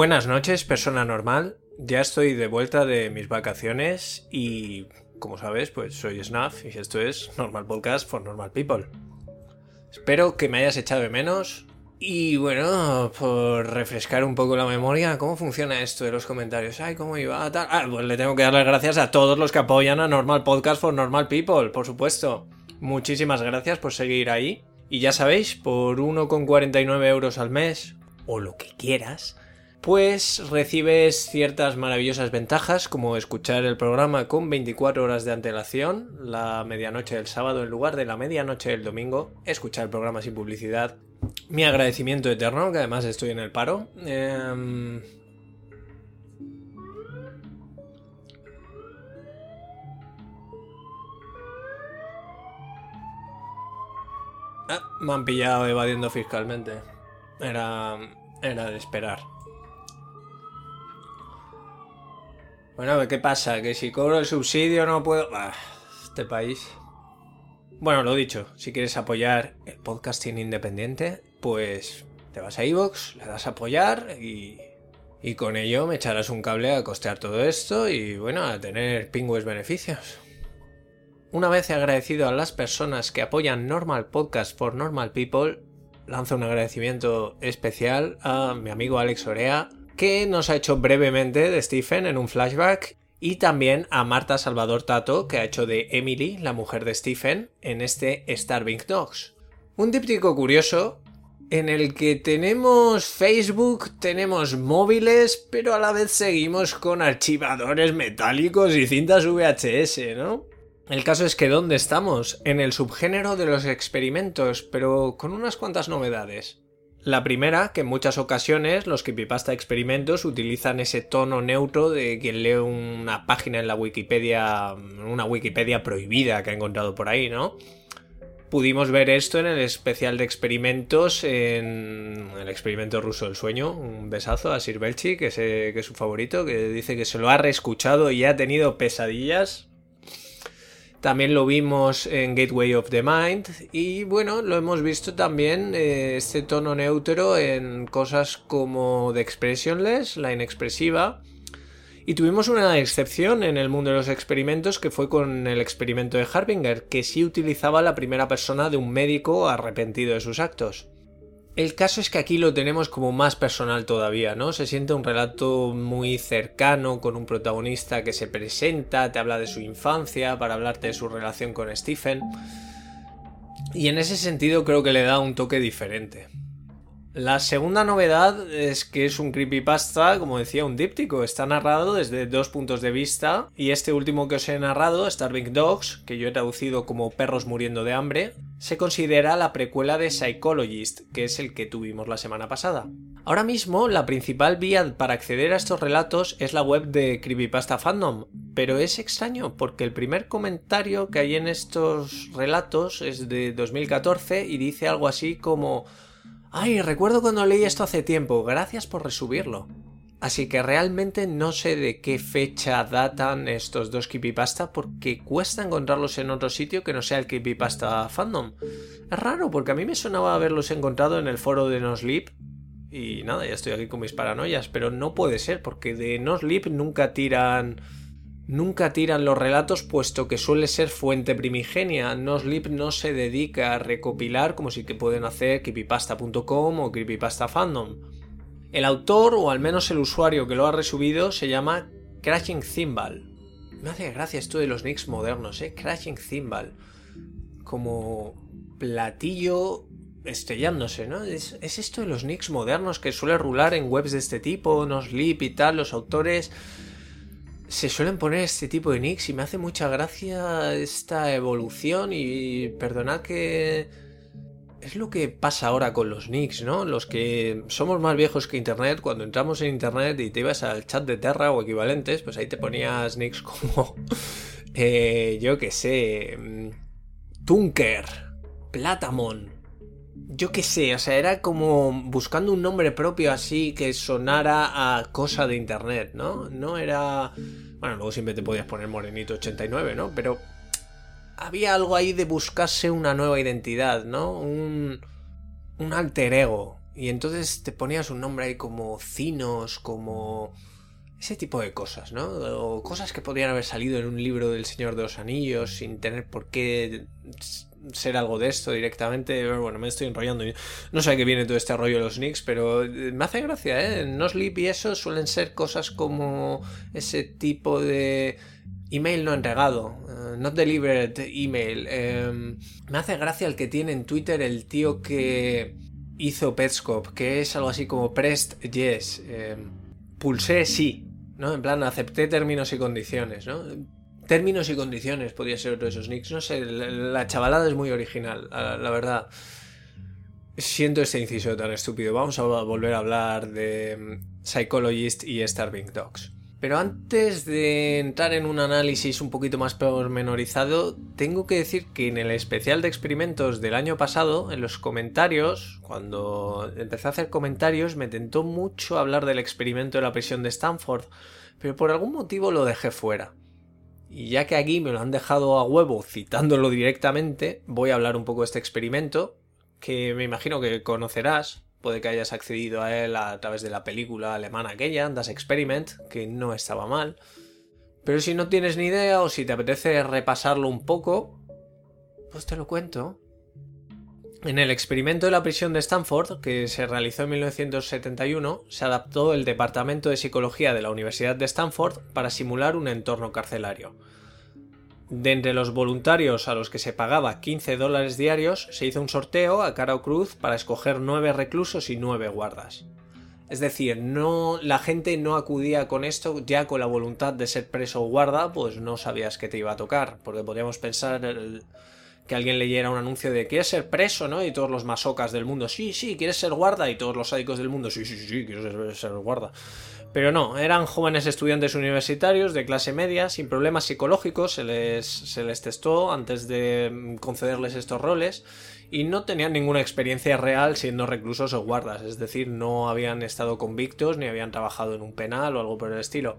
Buenas noches, persona normal. Ya estoy de vuelta de mis vacaciones y, como sabes, pues soy Snuff y esto es Normal Podcast for Normal People. Espero que me hayas echado de menos. Y bueno, por refrescar un poco la memoria, ¿cómo funciona esto de los comentarios? Ay, ¿cómo iba? Ah, pues le tengo que dar las gracias a todos los que apoyan a Normal Podcast for Normal People, por supuesto. Muchísimas gracias por seguir ahí. Y ya sabéis, por 1,49 euros al mes, o lo que quieras, pues recibes ciertas maravillosas ventajas como escuchar el programa con 24 horas de antelación, la medianoche del sábado en lugar de la medianoche del domingo, escuchar el programa sin publicidad, mi agradecimiento eterno, que además estoy en el paro. Em, ah, me han pillado evadiendo fiscalmente. Era, era de esperar. Bueno, ¿qué pasa? Que si cobro el subsidio no puedo... Ah, este país... Bueno, lo dicho, si quieres apoyar el podcasting independiente, pues te vas a iVoox, le das a apoyar y, y con ello me echarás un cable a costear todo esto y bueno, a tener pingües beneficios. Una vez agradecido a las personas que apoyan Normal Podcast for Normal People, lanzo un agradecimiento especial a mi amigo Alex Orea, que nos ha hecho brevemente de Stephen en un flashback y también a Marta Salvador Tato, que ha hecho de Emily, la mujer de Stephen, en este Starving Dogs. Un díptico curioso en el que tenemos Facebook, tenemos móviles, pero a la vez seguimos con archivadores metálicos y cintas VHS, ¿no? El caso es que ¿dónde estamos? En el subgénero de los experimentos, pero con unas cuantas novedades. La primera, que en muchas ocasiones los creepypasta experimentos utilizan ese tono neutro de quien lee una página en la Wikipedia, una Wikipedia prohibida que ha encontrado por ahí, ¿no? Pudimos ver esto en el especial de experimentos, en el experimento ruso del sueño. Un besazo a Sir Belchi, que, que es su favorito, que dice que se lo ha reescuchado y ha tenido pesadillas también lo vimos en Gateway of the Mind y bueno, lo hemos visto también eh, este tono neutro en cosas como The Expressionless, la inexpresiva. Y tuvimos una excepción en el mundo de los experimentos que fue con el experimento de Harbinger, que sí utilizaba la primera persona de un médico arrepentido de sus actos. El caso es que aquí lo tenemos como más personal todavía, ¿no? Se siente un relato muy cercano con un protagonista que se presenta, te habla de su infancia para hablarte de su relación con Stephen. Y en ese sentido creo que le da un toque diferente. La segunda novedad es que es un creepypasta, como decía, un díptico. Está narrado desde dos puntos de vista. Y este último que os he narrado, Starving Dogs, que yo he traducido como Perros muriendo de hambre, se considera la precuela de Psychologist, que es el que tuvimos la semana pasada. Ahora mismo, la principal vía para acceder a estos relatos es la web de Creepypasta Fandom, pero es extraño porque el primer comentario que hay en estos relatos es de 2014 y dice algo así como Ay, recuerdo cuando leí esto hace tiempo, gracias por resubirlo. Así que realmente no sé de qué fecha datan estos dos creepypasta porque cuesta encontrarlos en otro sitio que no sea el creepypasta fandom. Es raro porque a mí me sonaba haberlos encontrado en el foro de No Sleep y nada, ya estoy aquí con mis paranoias, pero no puede ser porque de No Sleep nunca tiran nunca tiran los relatos puesto que suele ser fuente primigenia. NoSleep no se dedica a recopilar como si que pueden hacer creepypasta.com o creepypasta fandom. El autor, o al menos el usuario que lo ha resubido, se llama Crashing Cymbal. Me hace gracia esto de los nicks modernos, ¿eh? Crashing Cymbal. Como platillo estrellándose, ¿no? Es, es, esto de los nicks modernos que suele rular en webs de este tipo, no sleep y tal, los autores se suelen poner este tipo de nicks y me hace mucha gracia esta evolución y perdonad que es lo que pasa ahora con los nicks, ¿no? Los que somos más viejos que Internet, cuando entramos en Internet y te ibas al chat de Terra o equivalentes, pues ahí te ponías nicks como, eh, yo qué sé, mm, Tunker, Platamon, yo qué sé, o sea, era como buscando un nombre propio así que sonara a cosa de internet, ¿no? No era... Bueno, luego siempre te podías poner Morenito 89, ¿no? Pero había algo ahí de buscarse una nueva identidad, ¿no? Un, un alter ego. Y entonces te ponías un nombre ahí como Cinos, como ese tipo de cosas, ¿no? O cosas que podrían haber salido en un libro del Señor de los Anillos sin tener por qué ser algo de esto directamente. Bueno, me estoy enrollando. No sé a qué viene todo este rollo de los nicks, pero me hace gracia, ¿eh? No sleep y eso suelen ser cosas como ese tipo de email no entregado, uh, not delivered email. Em, me hace gracia el que tiene en Twitter el tío que hizo Petscop, que es algo así como pressed yes, em, pulsé sí, ¿no? En plan, acepté términos y condiciones, ¿no? Términos y condiciones podría ser otro de esos nicks. No sé, la, chavalada es muy original, la, verdad. Siento este inciso tan estúpido. Vamos a volver a hablar de mm, Psychologist y Starving Dogs. Pero antes de entrar en un análisis un poquito más pormenorizado, tengo que decir que en el especial de experimentos del año pasado, en los comentarios, cuando empecé a hacer comentarios, me tentó mucho hablar del experimento de la prisión de Stanford, pero por algún motivo lo dejé fuera. Y ya que aquí me lo han dejado a huevo citándolo directamente, voy a hablar un poco de este experimento, que me imagino que conocerás, Puede que hayas accedido a él a través de la película alemana aquella, Das Experiment, que no estaba mal. Pero si no tienes ni idea o si te apetece repasarlo un poco, pues te lo cuento. En el experimento de la prisión de Stanford, que se realizó en 1971, se adaptó el Departamento de Psicología de la Universidad de Stanford para simular un entorno carcelario. De entre los voluntarios a los que se pagaba 15 dólares diarios, se hizo un sorteo a cara o cruz para escoger 9 reclusos y 9 guardas. Es decir, no, la gente no acudía con esto ya con la voluntad de ser preso o guarda, pues no sabías que te iba a tocar, porque podríamos pensar que alguien leyera un anuncio de quieres ser preso, ¿no? Y todos los masocas del mundo, sí, sí, quieres ser guarda, y todos los sádicos del mundo, sí, sí, sí, quiero ser guarda. Pero no, eran jóvenes estudiantes universitarios de clase media, sin problemas psicológicos, se les, testó antes de concederles estos roles y no tenían ninguna experiencia real siendo reclusos o guardas, es decir, no habían estado convictos ni habían trabajado en un penal o algo por el estilo.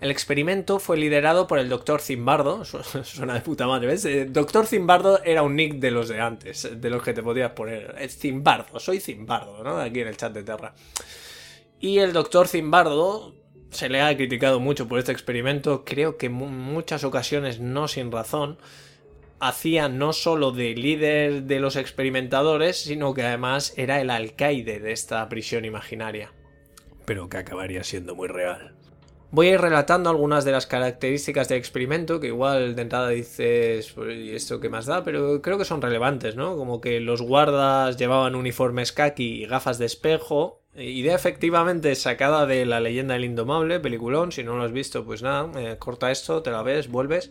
El experimento fue liderado por el doctor Zimbardo, suena de puta madre, ¿ves? El doctor Zimbardo era un nick de los de antes, de los que te podías poner. Es Zimbardo, soy Zimbardo, ¿no? Aquí en el chat de Terra. Y el doctor Zimbardo se le ha criticado mucho por este experimento, creo que en muchas ocasiones no sin razón. Hacía no solo de líder de los experimentadores, sino que además era el alcaide de esta prisión imaginaria. Pero que acabaría siendo muy real. Voy a ir relatando algunas de las características del experimento, que igual de entrada dices, pues, ¿y esto qué más da? Pero creo que son relevantes, ¿no? Como que los guardas llevaban uniformes khaki y gafas de espejo, Idea efectivamente sacada de La leyenda del indomable, peliculón, si no lo has visto, pues nada, eh, corta esto, te la ves, vuelves.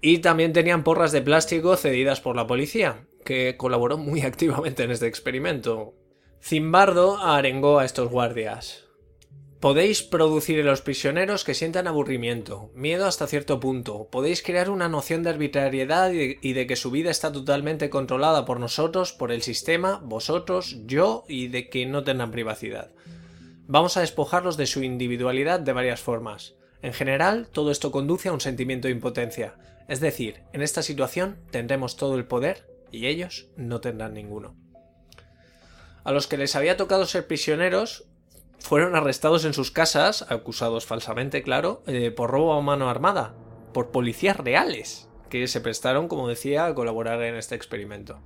Y también tenían porras de plástico cedidas por la policía, que colaboró muy activamente en este experimento. Zimbardo arengó a estos guardias. Podéis producir en los prisioneros que sientan aburrimiento, miedo hasta cierto punto. Podéis crear una noción de arbitrariedad y de, que su vida está totalmente controlada por nosotros, por el sistema, vosotros, yo y de que no tengan privacidad. Vamos a despojarlos de su individualidad de varias formas. En general, todo esto conduce a un sentimiento de impotencia. Es decir, en esta situación tendremos todo el poder y ellos no tendrán ninguno. A los que les había tocado ser prisioneros, fueron arrestados en sus casas, acusados falsamente, claro, eh, por robo a mano armada, por policías reales, que se prestaron, como decía, a colaborar en este experimento.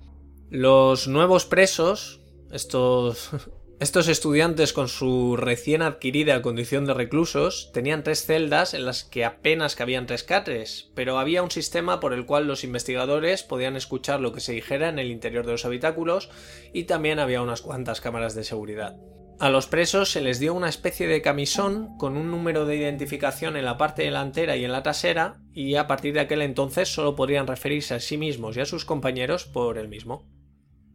Los nuevos presos, estos, estos estudiantes con su recién adquirida condición de reclusos, tenían tres celdas en las que apenas cabían rescates, pero había un sistema por el cual los investigadores podían escuchar lo que se dijera en el interior de los habitáculos y también había unas cuantas cámaras de seguridad. A los presos se les dio una especie de camisón con un número de identificación en la parte delantera y en la trasera, y a partir de aquel entonces solo podrían referirse a sí mismos y a sus compañeros por el mismo.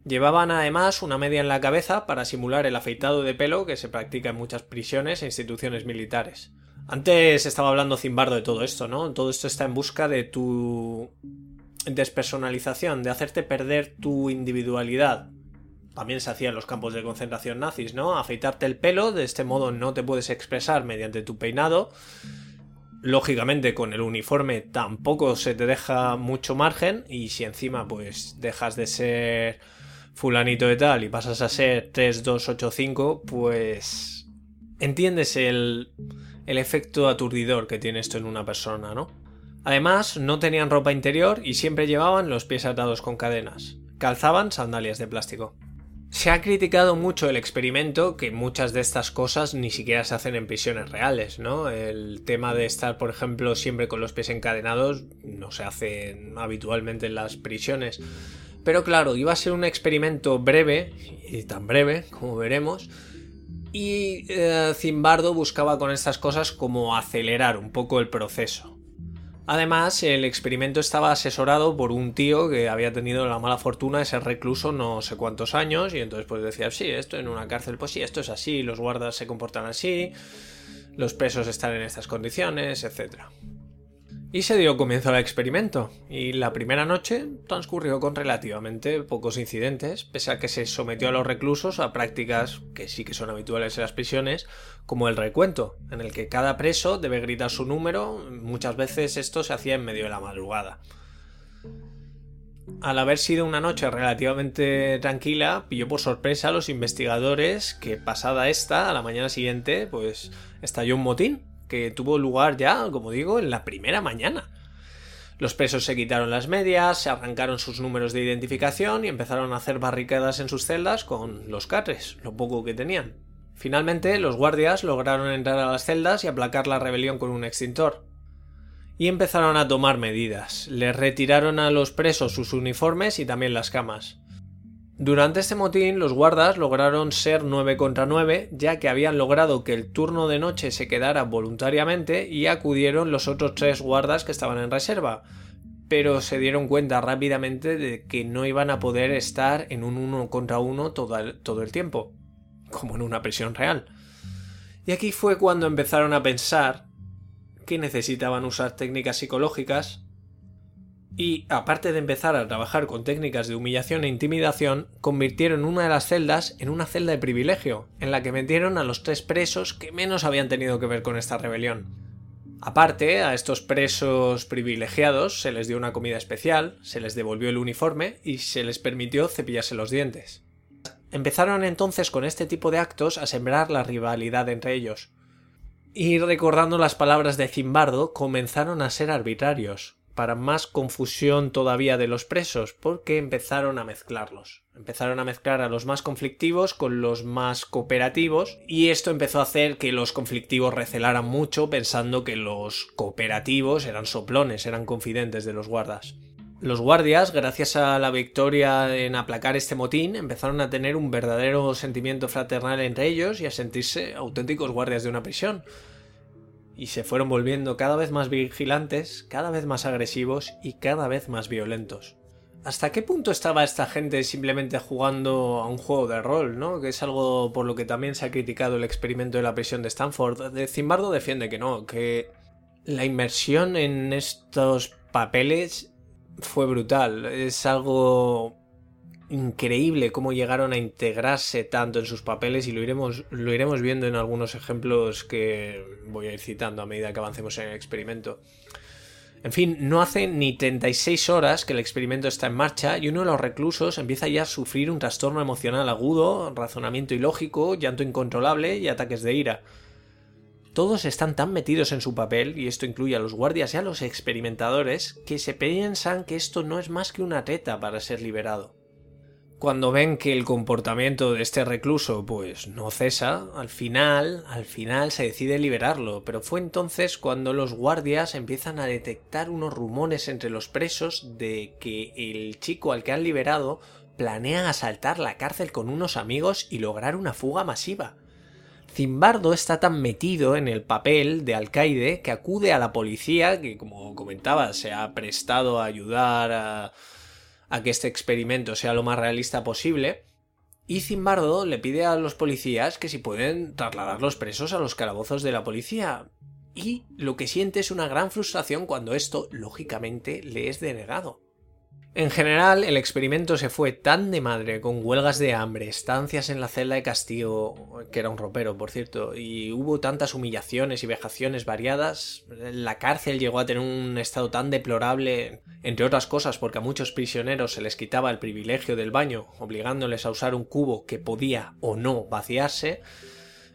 Llevaban además una media en la cabeza para simular el afeitado de pelo que se practica en muchas prisiones e instituciones militares. Antes estaba hablando Zimbardo de todo esto, ¿no? Todo esto está en busca de tu despersonalización, de hacerte perder tu individualidad, también se hacía en los campos de concentración nazis, ¿no? Afeitarte el pelo, de este modo no te puedes expresar mediante tu peinado. Lógicamente con el uniforme tampoco se te deja mucho margen y si encima pues dejas de ser fulanito de tal y pasas a ser 3285, pues entiendes el, el efecto aturdidor que tiene esto en una persona, ¿no? Además, no tenían ropa interior y siempre llevaban los pies atados con cadenas. Calzaban sandalias de plástico. Se ha criticado mucho el experimento, que muchas de estas cosas ni siquiera se hacen en prisiones reales, ¿no? El tema de estar, por ejemplo, siempre con los pies encadenados no se hace habitualmente en las prisiones. Pero claro, iba a ser un experimento breve, y tan breve, como veremos, y eh, Zimbardo buscaba con estas cosas como acelerar un poco el proceso. Además, el experimento estaba asesorado por un tío que había tenido la mala fortuna de ser recluso no sé cuántos años y entonces pues decía, sí, esto en una cárcel, pues sí, esto es así, los guardas se comportan así, los presos están en estas condiciones, etcétera. Y se dio comienzo al experimento, y la primera noche transcurrió con relativamente pocos incidentes, pese a que se sometió a los reclusos a prácticas que sí que son habituales en las prisiones, como el recuento, en el que cada preso debe gritar su número, muchas veces esto se hacía en medio de la madrugada. Al haber sido una noche relativamente tranquila, pilló por sorpresa a los investigadores que pasada esta, a la mañana siguiente, pues estalló un motín que tuvo lugar ya, como digo, en la primera mañana. Los presos se quitaron las medias, se arrancaron sus números de identificación y empezaron a hacer barricadas en sus celdas con los carres, lo poco que tenían. Finalmente, los guardias lograron entrar a las celdas y aplacar la rebelión con un extintor. Y empezaron a tomar medidas. Les retiraron a los presos sus uniformes y también las camas. Durante este motín, los guardas lograron ser 9 contra 9, ya que habían logrado que el turno de noche se quedara voluntariamente y acudieron los otros tres guardas que estaban en reserva, pero se dieron cuenta rápidamente de que no iban a poder estar en un uno contra uno todo el, todo el tiempo, como en una prisión real. Y aquí fue cuando empezaron a pensar que necesitaban usar técnicas psicológicas y, aparte de empezar a trabajar con técnicas de humillación e intimidación, convirtieron una de las celdas en una celda de privilegio, en la que metieron a los tres presos que menos habían tenido que ver con esta rebelión. Aparte, a estos presos privilegiados se les dio una comida especial, se les devolvió el uniforme y se les permitió cepillarse los dientes. Empezaron entonces con este tipo de actos a sembrar la rivalidad entre ellos. Y recordando las palabras de Zimbardo, comenzaron a ser arbitrarios, para más confusión todavía de los presos, porque empezaron a mezclarlos. Empezaron a mezclar a los más conflictivos con los más cooperativos y esto empezó a hacer que los conflictivos recelaran mucho pensando que los cooperativos eran soplones, eran confidentes de los guardas. Los guardias, gracias a la victoria en aplacar este motín, empezaron a tener un verdadero sentimiento fraternal entre ellos y a sentirse auténticos guardias de una prisión y se fueron volviendo cada vez más vigilantes, cada vez más agresivos y cada vez más violentos. ¿Hasta qué punto estaba esta gente simplemente jugando a un juego de rol, ¿no? Que es algo por lo que también se ha criticado el experimento de la prisión de Stanford. Zimbardo defiende que no, que la inmersión en estos papeles fue brutal. Es algo increíble cómo llegaron a integrarse tanto en sus papeles y lo iremos, viendo en algunos ejemplos que voy a ir citando a medida que avancemos en el experimento. En fin, no hace ni 36 horas que el experimento está en marcha y uno de los reclusos empieza ya a sufrir un trastorno emocional agudo, razonamiento ilógico, llanto incontrolable y ataques de ira. Todos están tan metidos en su papel, y esto incluye a los guardias y a los experimentadores, que se piensan que esto no es más que una teta para ser liberado. Cuando ven que el comportamiento de este recluso pues no cesa, al final, al final se decide liberarlo, pero fue entonces cuando los guardias empiezan a detectar unos rumores entre los presos de que el chico al que han liberado planea asaltar la cárcel con unos amigos y lograr una fuga masiva. Zimbardo está tan metido en el papel de alcaide que acude a la policía, que como comentaba se ha prestado a ayudar a a que este experimento sea lo más realista posible, y Zimbardo le pide a los policías que si pueden trasladar los presos a los calabozos de la policía. Y lo que siente es una gran frustración cuando esto, lógicamente, le es denegado. En general, el experimento se fue tan de madre con huelgas de hambre, estancias en la celda de castigo, que era un ropero, por cierto, y hubo tantas humillaciones y vejaciones variadas, la cárcel llegó a tener un estado tan deplorable, entre otras cosas porque a muchos prisioneros se les quitaba el privilegio del baño, obligándoles a usar un cubo que podía o no vaciarse,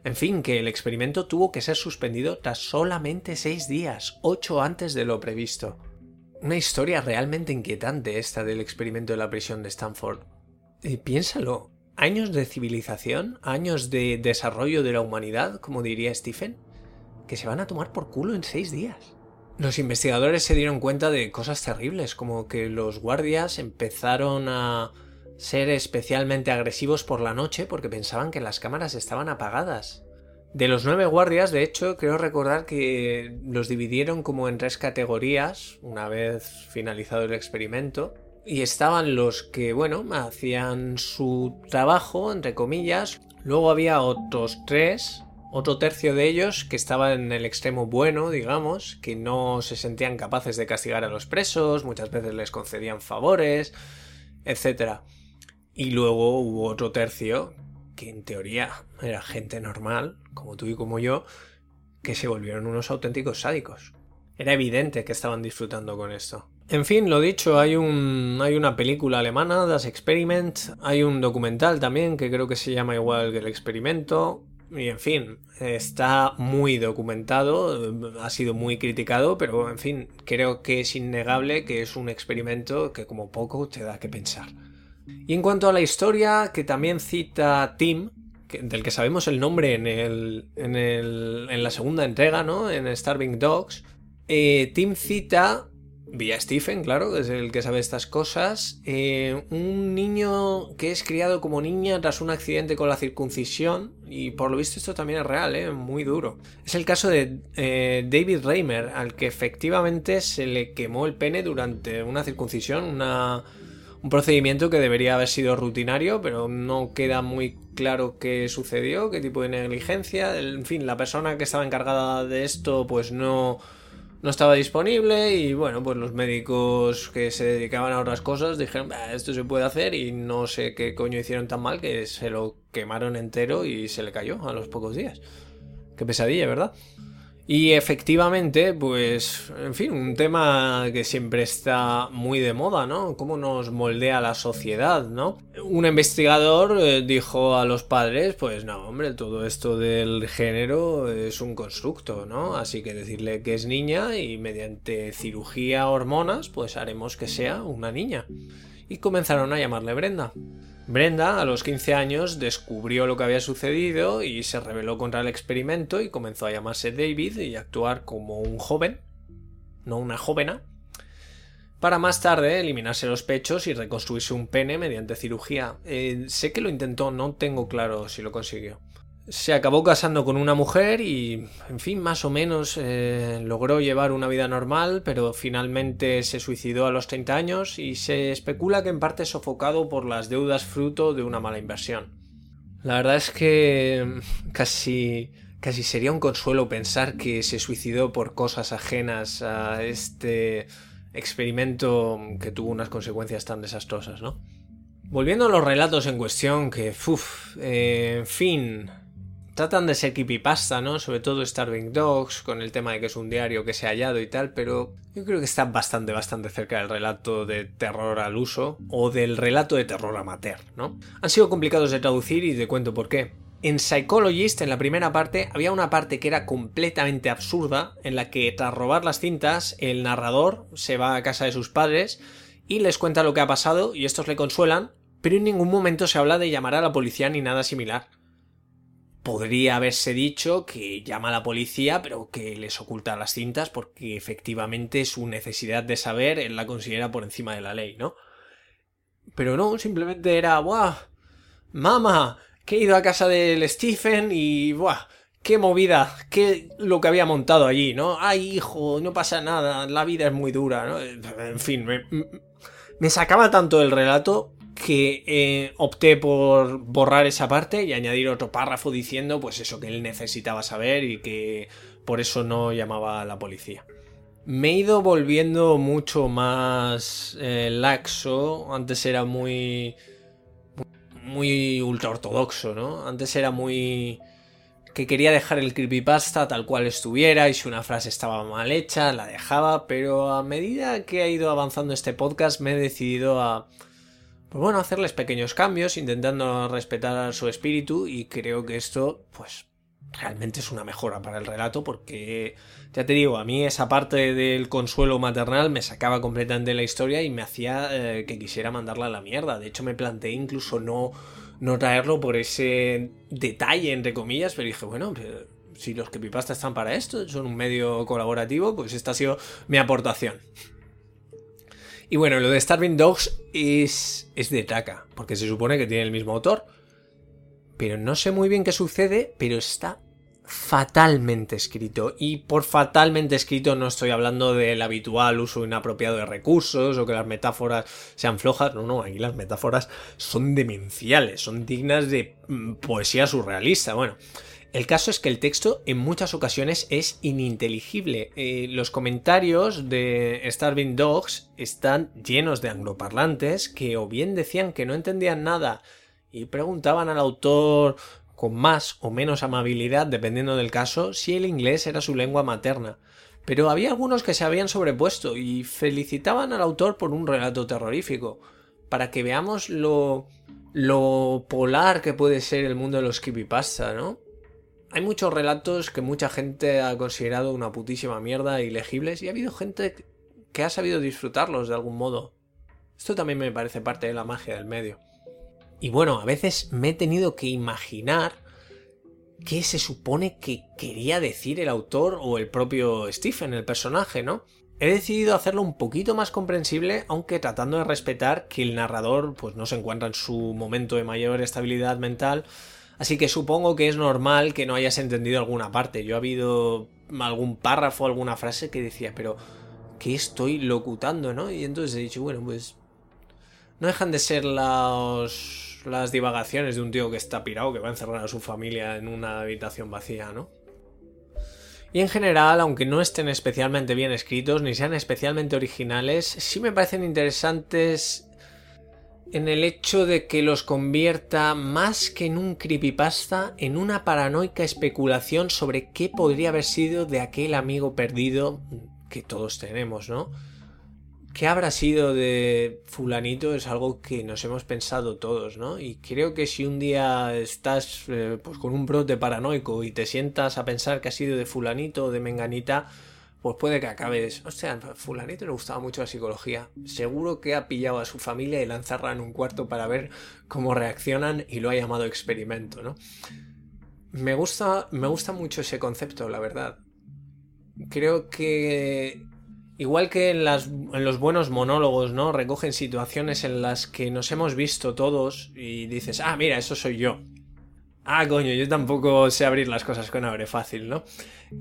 en fin, que el experimento tuvo que ser suspendido tras solamente seis días, ocho antes de lo previsto. Una historia realmente inquietante esta del experimento de la prisión de Stanford. Y piénsalo, años de civilización, años de desarrollo de la humanidad, como diría Stephen, que se van a tomar por culo en seis días. Los investigadores se dieron cuenta de cosas terribles, como que los guardias empezaron a ser especialmente agresivos por la noche porque pensaban que las cámaras estaban apagadas. De los nueve guardias, de hecho, creo recordar que los dividieron como en tres categorías una vez finalizado el experimento. Y estaban los que, bueno, hacían su trabajo, entre comillas. Luego había otros tres, otro tercio de ellos que estaban en el extremo bueno, digamos, que no se sentían capaces de castigar a los presos, muchas veces les concedían favores, etc. Y luego hubo otro tercio en teoría era gente normal, como tú y como yo, que se volvieron unos auténticos sádicos. Era evidente que estaban disfrutando con esto. En fin, lo dicho, hay, hay una película alemana, Das Experiment, hay un documental también que creo que se llama igual que El Experimento, y en fin, está muy documentado, ha sido muy criticado, pero en fin, creo que es innegable que es un experimento que como poco te da que pensar. Y en cuanto a la historia, que también cita Tim, del que sabemos el nombre en, el, en, el, en la segunda entrega, ¿no? En Starving Dogs, eh, Tim cita, vía Stephen, claro, que es el que sabe estas cosas, eh, un niño que es criado como niña tras un accidente con la circuncisión, y por lo visto esto también es real, ¿eh? muy duro. Es el caso de David Reimer, al que efectivamente se le quemó el pene durante una circuncisión, una un procedimiento que debería haber sido rutinario, pero no queda muy claro qué sucedió, qué tipo de negligencia. En fin, la persona que estaba encargada de esto, pues no, no estaba disponible. Y bueno, pues los médicos que se dedicaban a otras cosas dijeron, esto se puede hacer. Y no sé qué coño hicieron tan mal que se lo quemaron entero y se le cayó a los pocos días. Qué pesadilla, ¿verdad? Y efectivamente, pues, en fin, un tema que siempre está muy de moda, ¿no? Cómo nos moldea la sociedad, ¿no? Un investigador eh, dijo a los padres, pues no, hombre, todo esto del género es un constructo, ¿no? Así que decirle que es niña y mediante cirugía hormonas, pues haremos que sea una niña. Y comenzaron a llamarle Brenda. Brenda, a los 15 años, descubrió lo que había sucedido y se rebeló contra el experimento y comenzó a llamarse David y actuar como un joven, no una jovena, para más tarde eliminarse los pechos y reconstruirse un pene mediante cirugía. Eh, sé que lo intentó, no tengo claro si lo consiguió se acabó casando con una mujer y, en fin, más o menos eh, logró llevar una vida normal, pero finalmente se suicidó a los 30 años y se especula que en parte sofocado por las deudas fruto de una mala inversión. La verdad es que mm, casi casi sería un consuelo pensar que se suicidó por cosas ajenas a este experimento que tuvo unas consecuencias tan desastrosas, ¿no? Volviendo a los relatos en cuestión, que, uff, eh, en fin, tratan de ser creepypasta, ¿no? Sobre todo Starving Dogs, con el tema de que es un diario que se ha hallado y tal, pero yo creo que está bastante, bastante cerca del relato de terror al uso o del relato de terror amateur, ¿no? Han sido complicados de traducir y te cuento por qué. En Psychologist, en la primera parte, había una parte que era completamente absurda, en la que tras robar las cintas, el narrador se va a casa de sus padres y les cuenta lo que ha pasado y estos le consuelan, pero en ningún momento se habla de llamar a la policía ni nada similar podría haberse dicho que llama a la policía, pero que les oculta las cintas porque efectivamente su necesidad de saber él la considera por encima de la ley, ¿no? Pero no, simplemente era, ¡buah! ¡Mama! Que he ido a casa del Stephen y, ¡buah! ¡Qué movida! ¡Qué lo que había montado allí, ¿no? ¡Ay, hijo! No pasa nada, la vida es muy dura, ¿no? En fin, me, me sacaba tanto el relato que eh, opté por borrar esa parte y añadir otro párrafo diciendo pues eso que él necesitaba saber y que por eso no llamaba a la policía. me he ido volviendo mucho más eh, laxo. Antes era muy. muy ultra ortodoxo, ¿no? Antes era muy. que quería dejar el creepypasta tal cual estuviera y si una frase estaba mal hecha, la dejaba, pero a medida que ha ido avanzando este podcast me he decidido a. Pues bueno, hacerles pequeños cambios, intentando respetar su espíritu y creo que esto, pues, realmente es una mejora para el relato porque, ya te digo, a mí esa parte del consuelo maternal me sacaba completamente de la historia y me hacía eh, que quisiera mandarla a la mierda. De hecho, me planteé incluso no, no traerlo por ese detalle, entre comillas, pero dije, bueno, si los que pipasta están para esto, son un medio colaborativo, pues esta ha sido mi aportación. Y bueno, lo de Starving Dogs es, es de taca, porque se supone que tiene el mismo autor pero no sé muy bien qué sucede, pero está fatalmente escrito. Y por fatalmente escrito no estoy hablando del habitual uso inapropiado de recursos o que las metáforas sean flojas. No, no, aquí las metáforas son demenciales, son dignas de mm, poesía surrealista. Bueno. El caso es que el texto en muchas ocasiones es ininteligible. Eh, los comentarios de Starving Dogs están llenos de angloparlantes que o bien decían que no entendían nada y preguntaban al autor con más o menos amabilidad, dependiendo del caso, si el inglés era su lengua materna. Pero había algunos que se habían sobrepuesto y felicitaban al autor por un relato terrorífico, para que veamos lo, lo polar que puede ser el mundo de los creepypasta, ¿no? Hay muchos relatos que mucha gente ha considerado una putísima mierda ilegibles y ha habido gente que ha sabido disfrutarlos de algún modo. Esto también me parece parte de la magia del medio. Y bueno, a veces me he tenido que imaginar qué se supone que quería decir el autor o el propio Stephen, el personaje, ¿no? He decidido hacerlo un poquito más comprensible, aunque tratando de respetar que el narrador pues no se encuentra en su momento de mayor estabilidad mental, así que supongo que es normal que no hayas entendido alguna parte. Yo ha habido algún párrafo, alguna frase que decía, pero ¿qué estoy locutando, no? Y entonces he dicho, bueno, pues no dejan de ser los las divagaciones de un tío que está pirado, que va a encerrar a su familia en una habitación vacía, ¿no? Y en general, aunque no estén especialmente bien escritos ni sean especialmente originales, sí me parecen interesantes en el hecho de que los convierta más que en un creepypasta en una paranoica especulación sobre qué podría haber sido de aquel amigo perdido que todos tenemos, ¿no? ¿Qué habrá sido de fulanito? Es algo que nos hemos pensado todos, ¿no? Y creo que si un día estás eh, pues con un brote paranoico y te sientas a pensar que ha sido de fulanito o de menganita, pues puede que acabes. O sea, fulanito le gustaba mucho la psicología. Seguro que ha pillado a su familia y la encerra en un cuarto para ver cómo reaccionan y lo ha llamado experimento, ¿no? Me gusta, me gusta mucho ese concepto, la verdad. Creo que Igual que en, los buenos monólogos, ¿no? Recogen situaciones en las que nos hemos visto todos y dices, ah, mira, eso soy yo. Ah, coño, yo tampoco sé abrir las cosas con abre fácil, ¿no?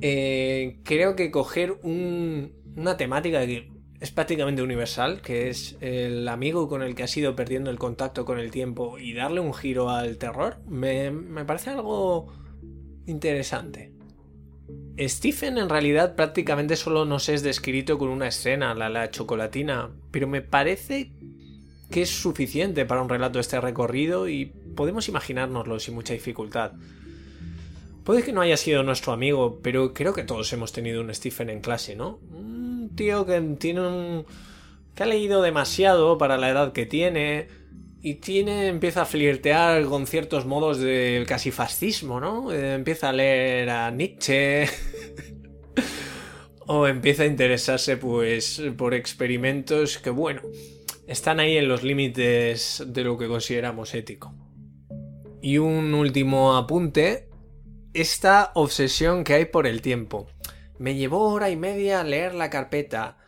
Eh, creo que coger una temática que es prácticamente universal, que es el amigo con el que has ido perdiendo el contacto con el tiempo y darle un giro al terror, me parece algo interesante. Stephen en realidad prácticamente solo nos es descrito con una escena, la, la chocolatina, pero me parece que es suficiente para un relato este recorrido y podemos imaginárnoslo sin mucha dificultad. Puede que no haya sido nuestro amigo, pero creo que todos hemos tenido un Stephen en clase, ¿no? Un tío que tiene un... que ha leído demasiado para la edad que tiene, y tiene, empieza a flirtear con ciertos modos de casi fascismo, ¿no? Eh, empieza a leer a Nietzsche. o empieza a interesarse, pues, por experimentos que, bueno, están ahí en los límites de lo que consideramos ético. Y un último apunte. Esta obsesión que hay por el tiempo. Me llevó hora y media a leer la carpeta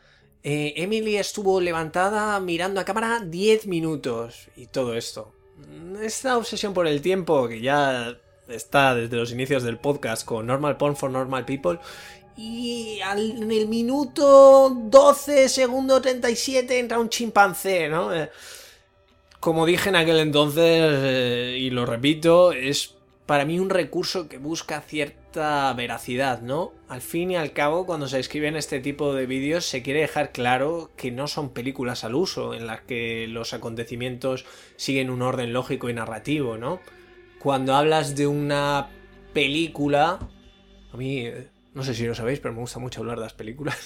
eh, Emily estuvo levantada mirando a cámara 10 minutos y todo esto. Esta obsesión por el tiempo que ya está desde los inicios del podcast con Normal Porn for Normal People y en el minuto 12, segundo 37 entra un chimpancé, ¿no? Eh, como dije en aquel entonces, eh, y lo repito, es para mí un recurso que busca cierta veracidad, ¿no? Al fin y al cabo, cuando se escriben este tipo de vídeos, se quiere dejar claro que no son películas al uso, en las que los acontecimientos siguen un orden lógico y narrativo, ¿no? Cuando hablas de una película, a mí, no sé si lo sabéis, pero me gusta mucho hablar de las películas.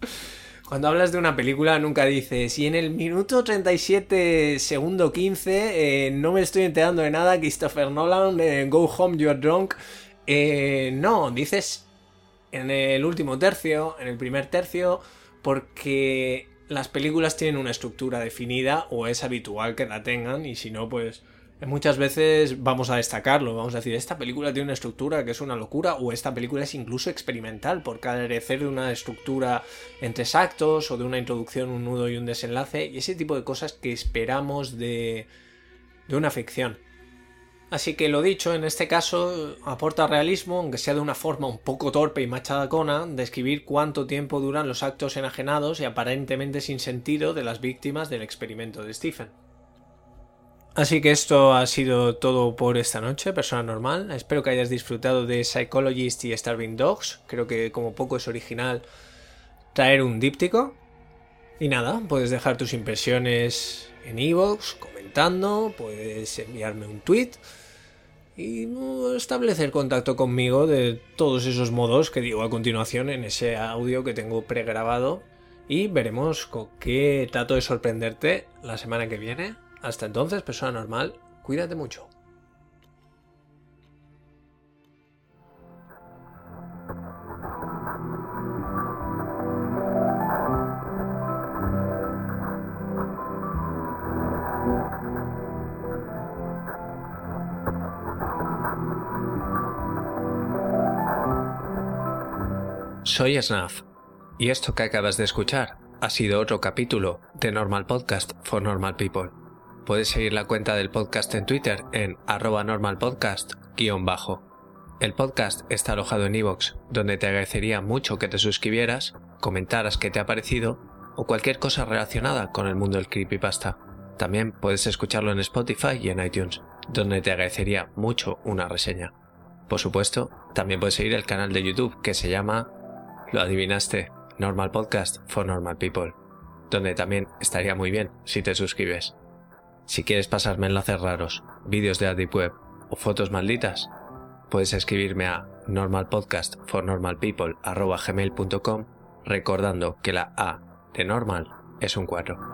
Cuando hablas de una película nunca dices, y en el minuto 37, segundo 15, eh, no me estoy enterando de nada, Christopher Nolan, eh, Go Home, You're Drunk. Eh, no, dices en el último tercio, en el primer tercio, porque las películas tienen una estructura definida o es habitual que la tengan y si no, pues muchas veces vamos a destacarlo, vamos a decir, esta película tiene una estructura que es una locura, o esta película es incluso experimental, por carecer de una estructura en tres actos, o de una introducción, un nudo y un desenlace, y ese tipo de cosas que esperamos de, de una ficción. Así que lo dicho, en este caso aporta realismo, aunque sea de una forma un poco torpe y machadacona, describir cuánto tiempo duran los actos enajenados y aparentemente sin sentido de las víctimas del experimento de Stephen. Así que esto ha sido todo por esta noche, persona normal. Espero que hayas disfrutado de Psychologist y Starving Dogs. Creo que como poco es original traer un díptico. Y nada, puedes dejar tus impresiones en iVoox, comentando, puedes enviarme un tweet y establecer contacto conmigo de todos esos modos que digo a continuación en ese audio que tengo pregrabado y veremos con qué trato de sorprenderte la semana que viene hasta entonces, persona normal, cuídate mucho. Soy Snaf, y esto que acabas de escuchar ha sido otro capítulo de Normal Podcast for Normal People. Puedes seguir la cuenta del podcast en Twitter en arroba normalpodcast-bajo. El podcast está alojado en iVoox, donde te agradecería mucho que te suscribieras, comentaras qué te ha parecido o cualquier cosa relacionada con el mundo del creepypasta. También puedes escucharlo en Spotify y en iTunes, donde te agradecería mucho una reseña. Por supuesto, también puedes seguir el canal de YouTube que se llama, lo adivinaste, Normal Podcast for Normal People, donde también estaría muy bien si te suscribes. Si quieres pasarme enlaces raros, vídeos de Deep Web o fotos malditas, puedes escribirme a normalpodcastfornormalpeople.com recordando que la A de normal es un 4.